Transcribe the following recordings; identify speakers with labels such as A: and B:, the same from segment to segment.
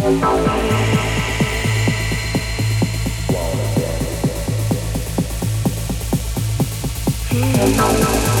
A: Thank you.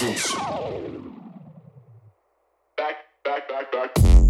A: Angels. Back, back, back, back.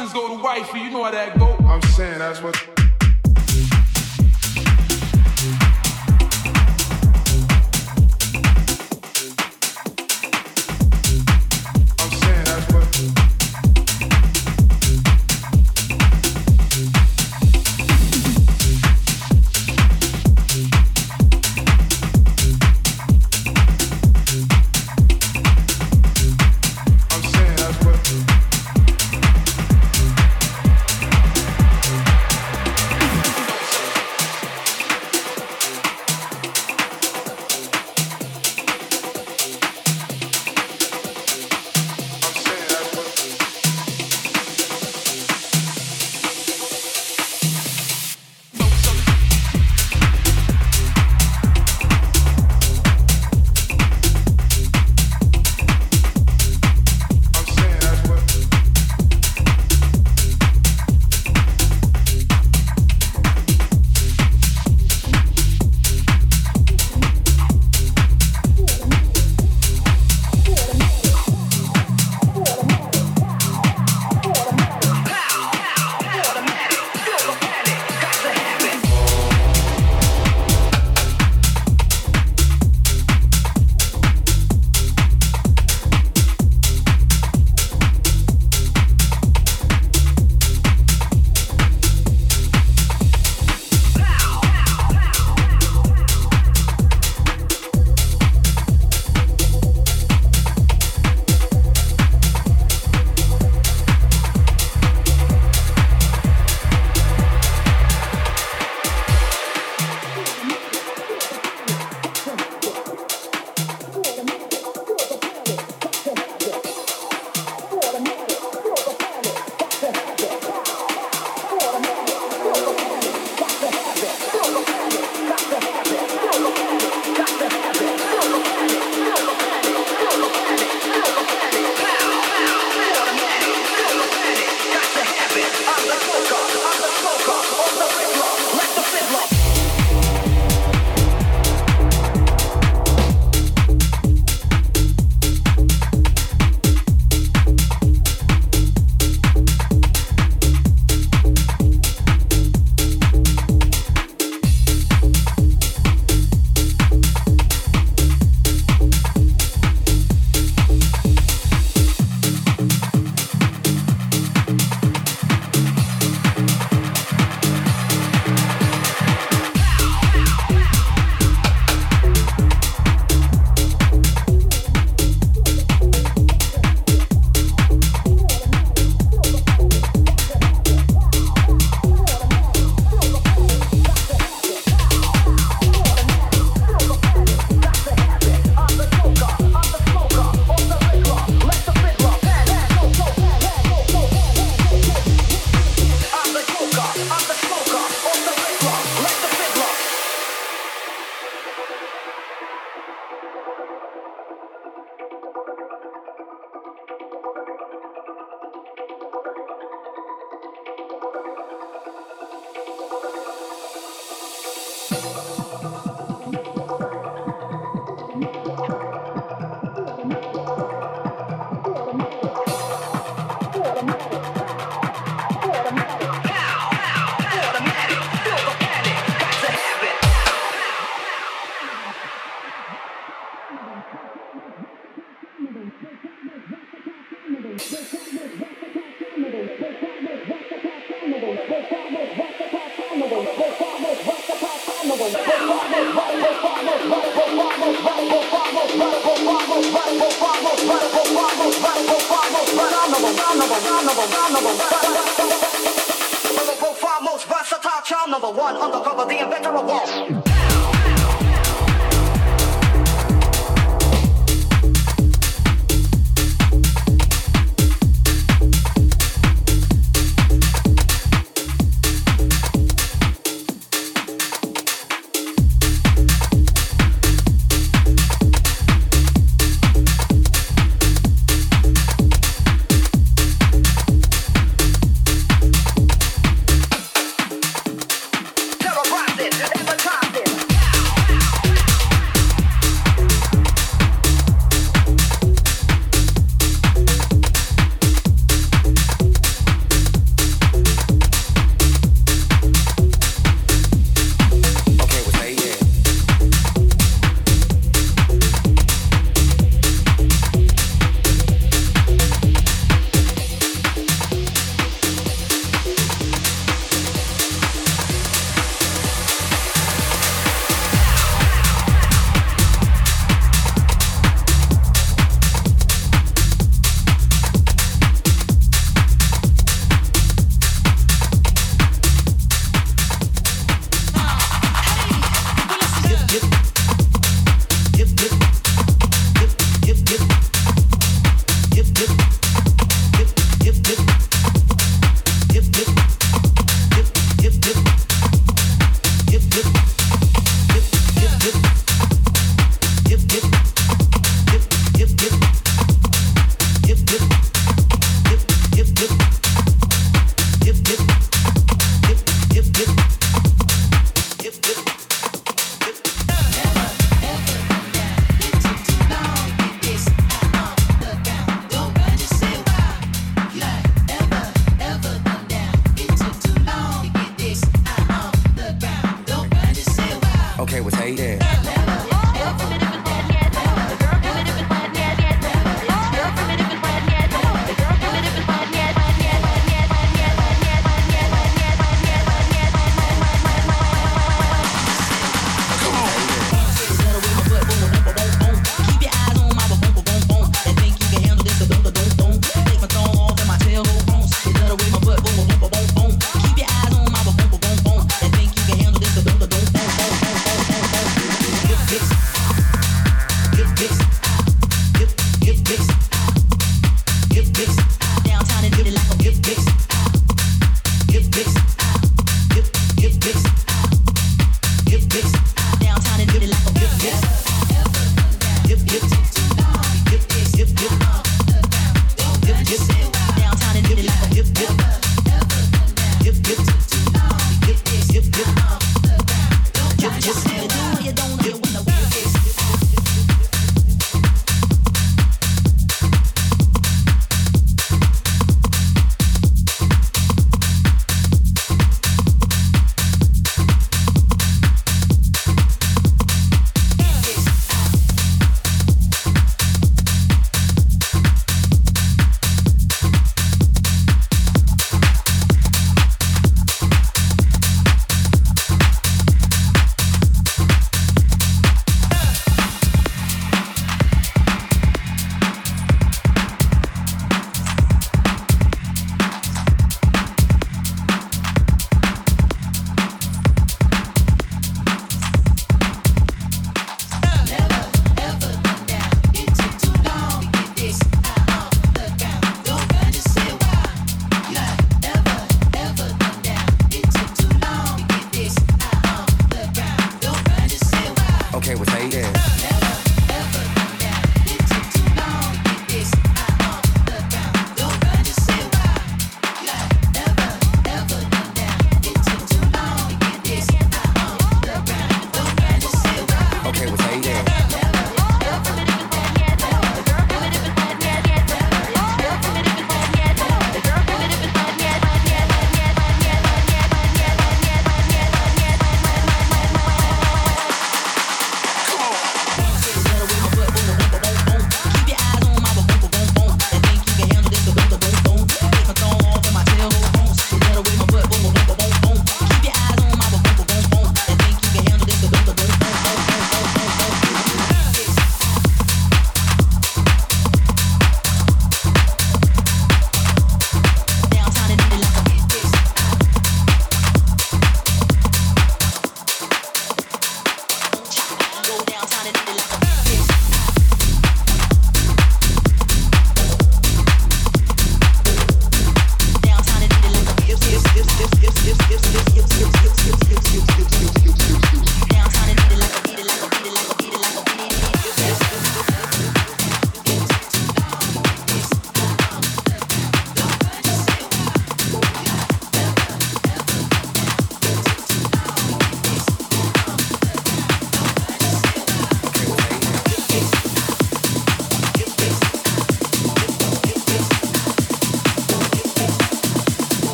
B: License go to wifey, you know how that go.
C: I'm saying that's what.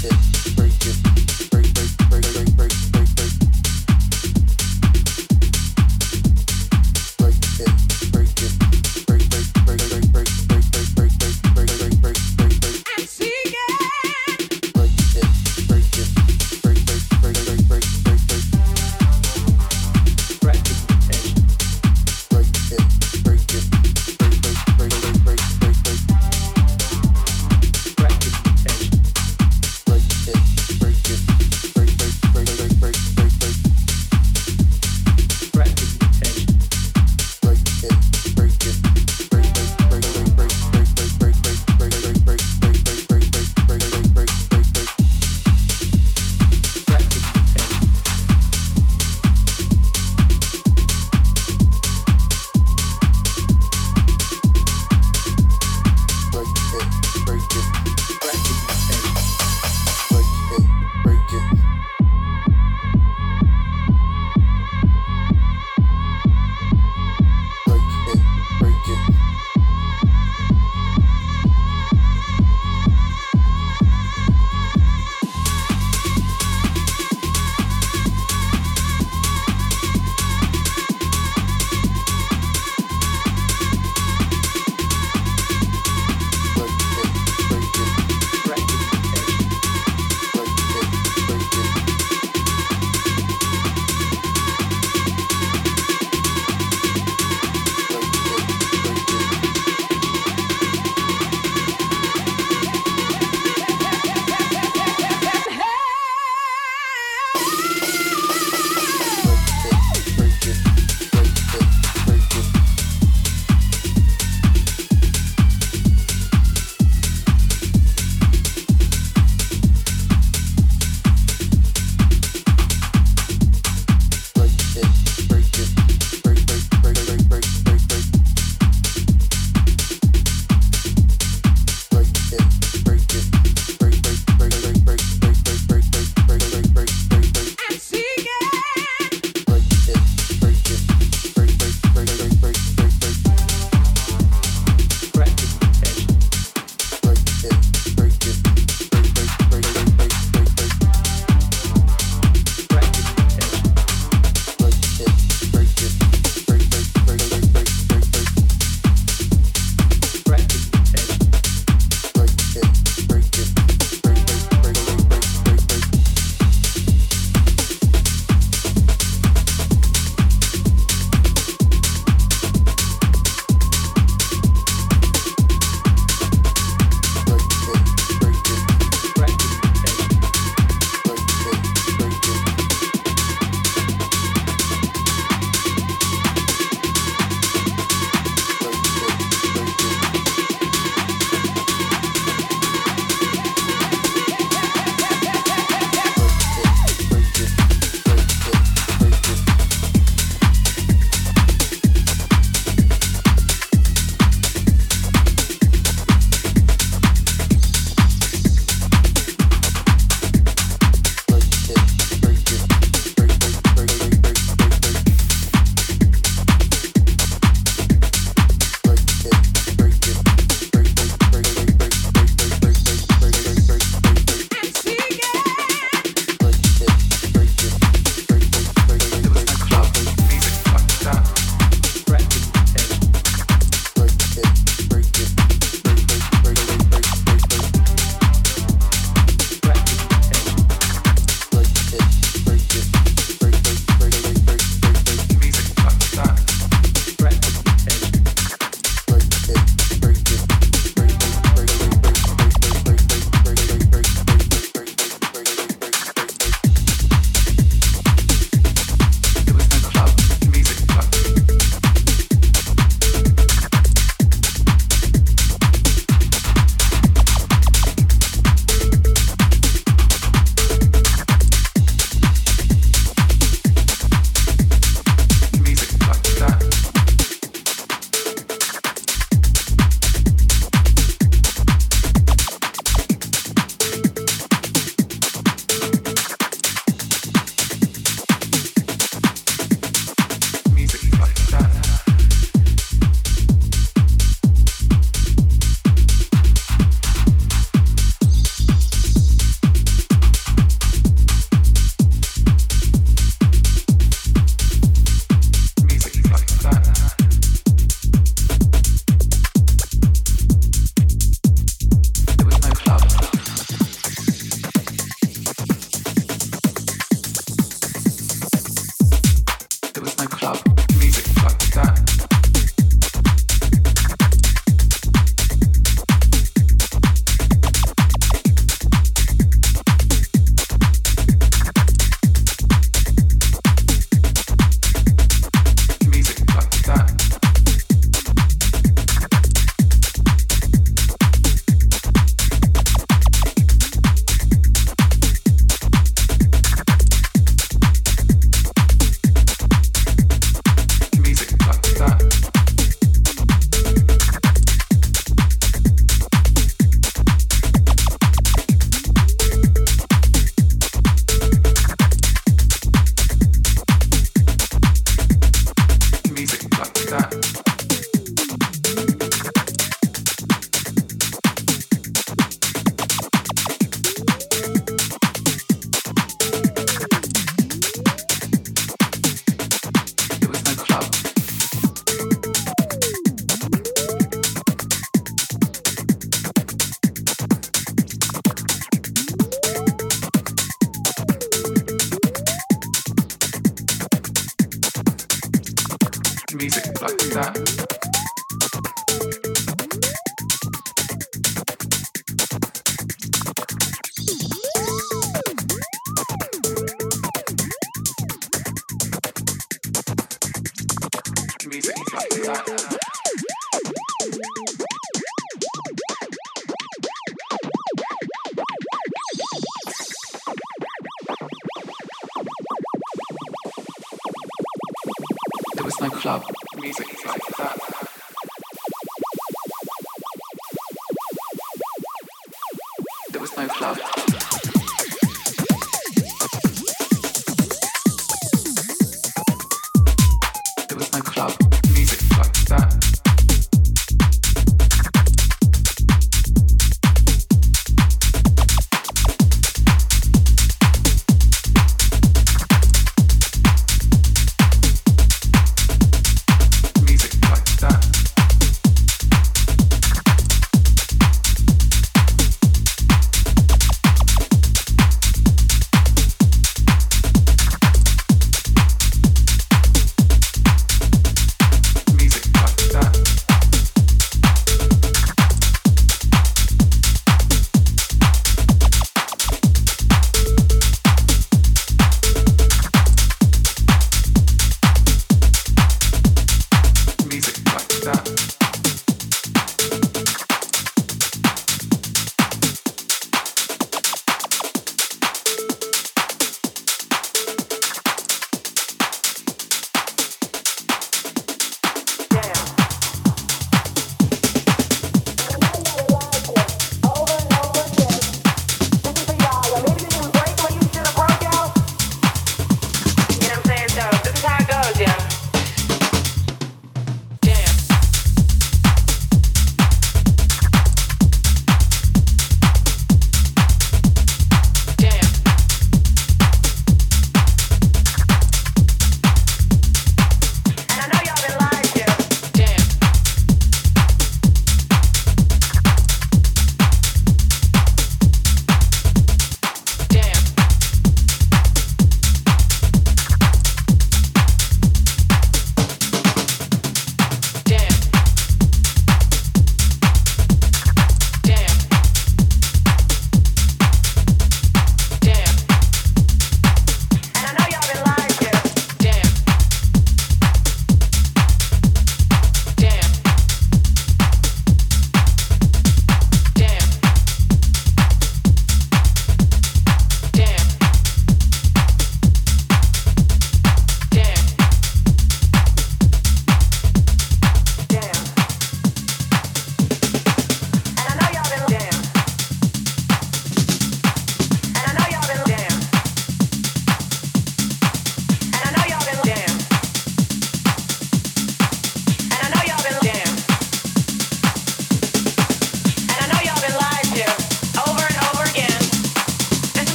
B: shit.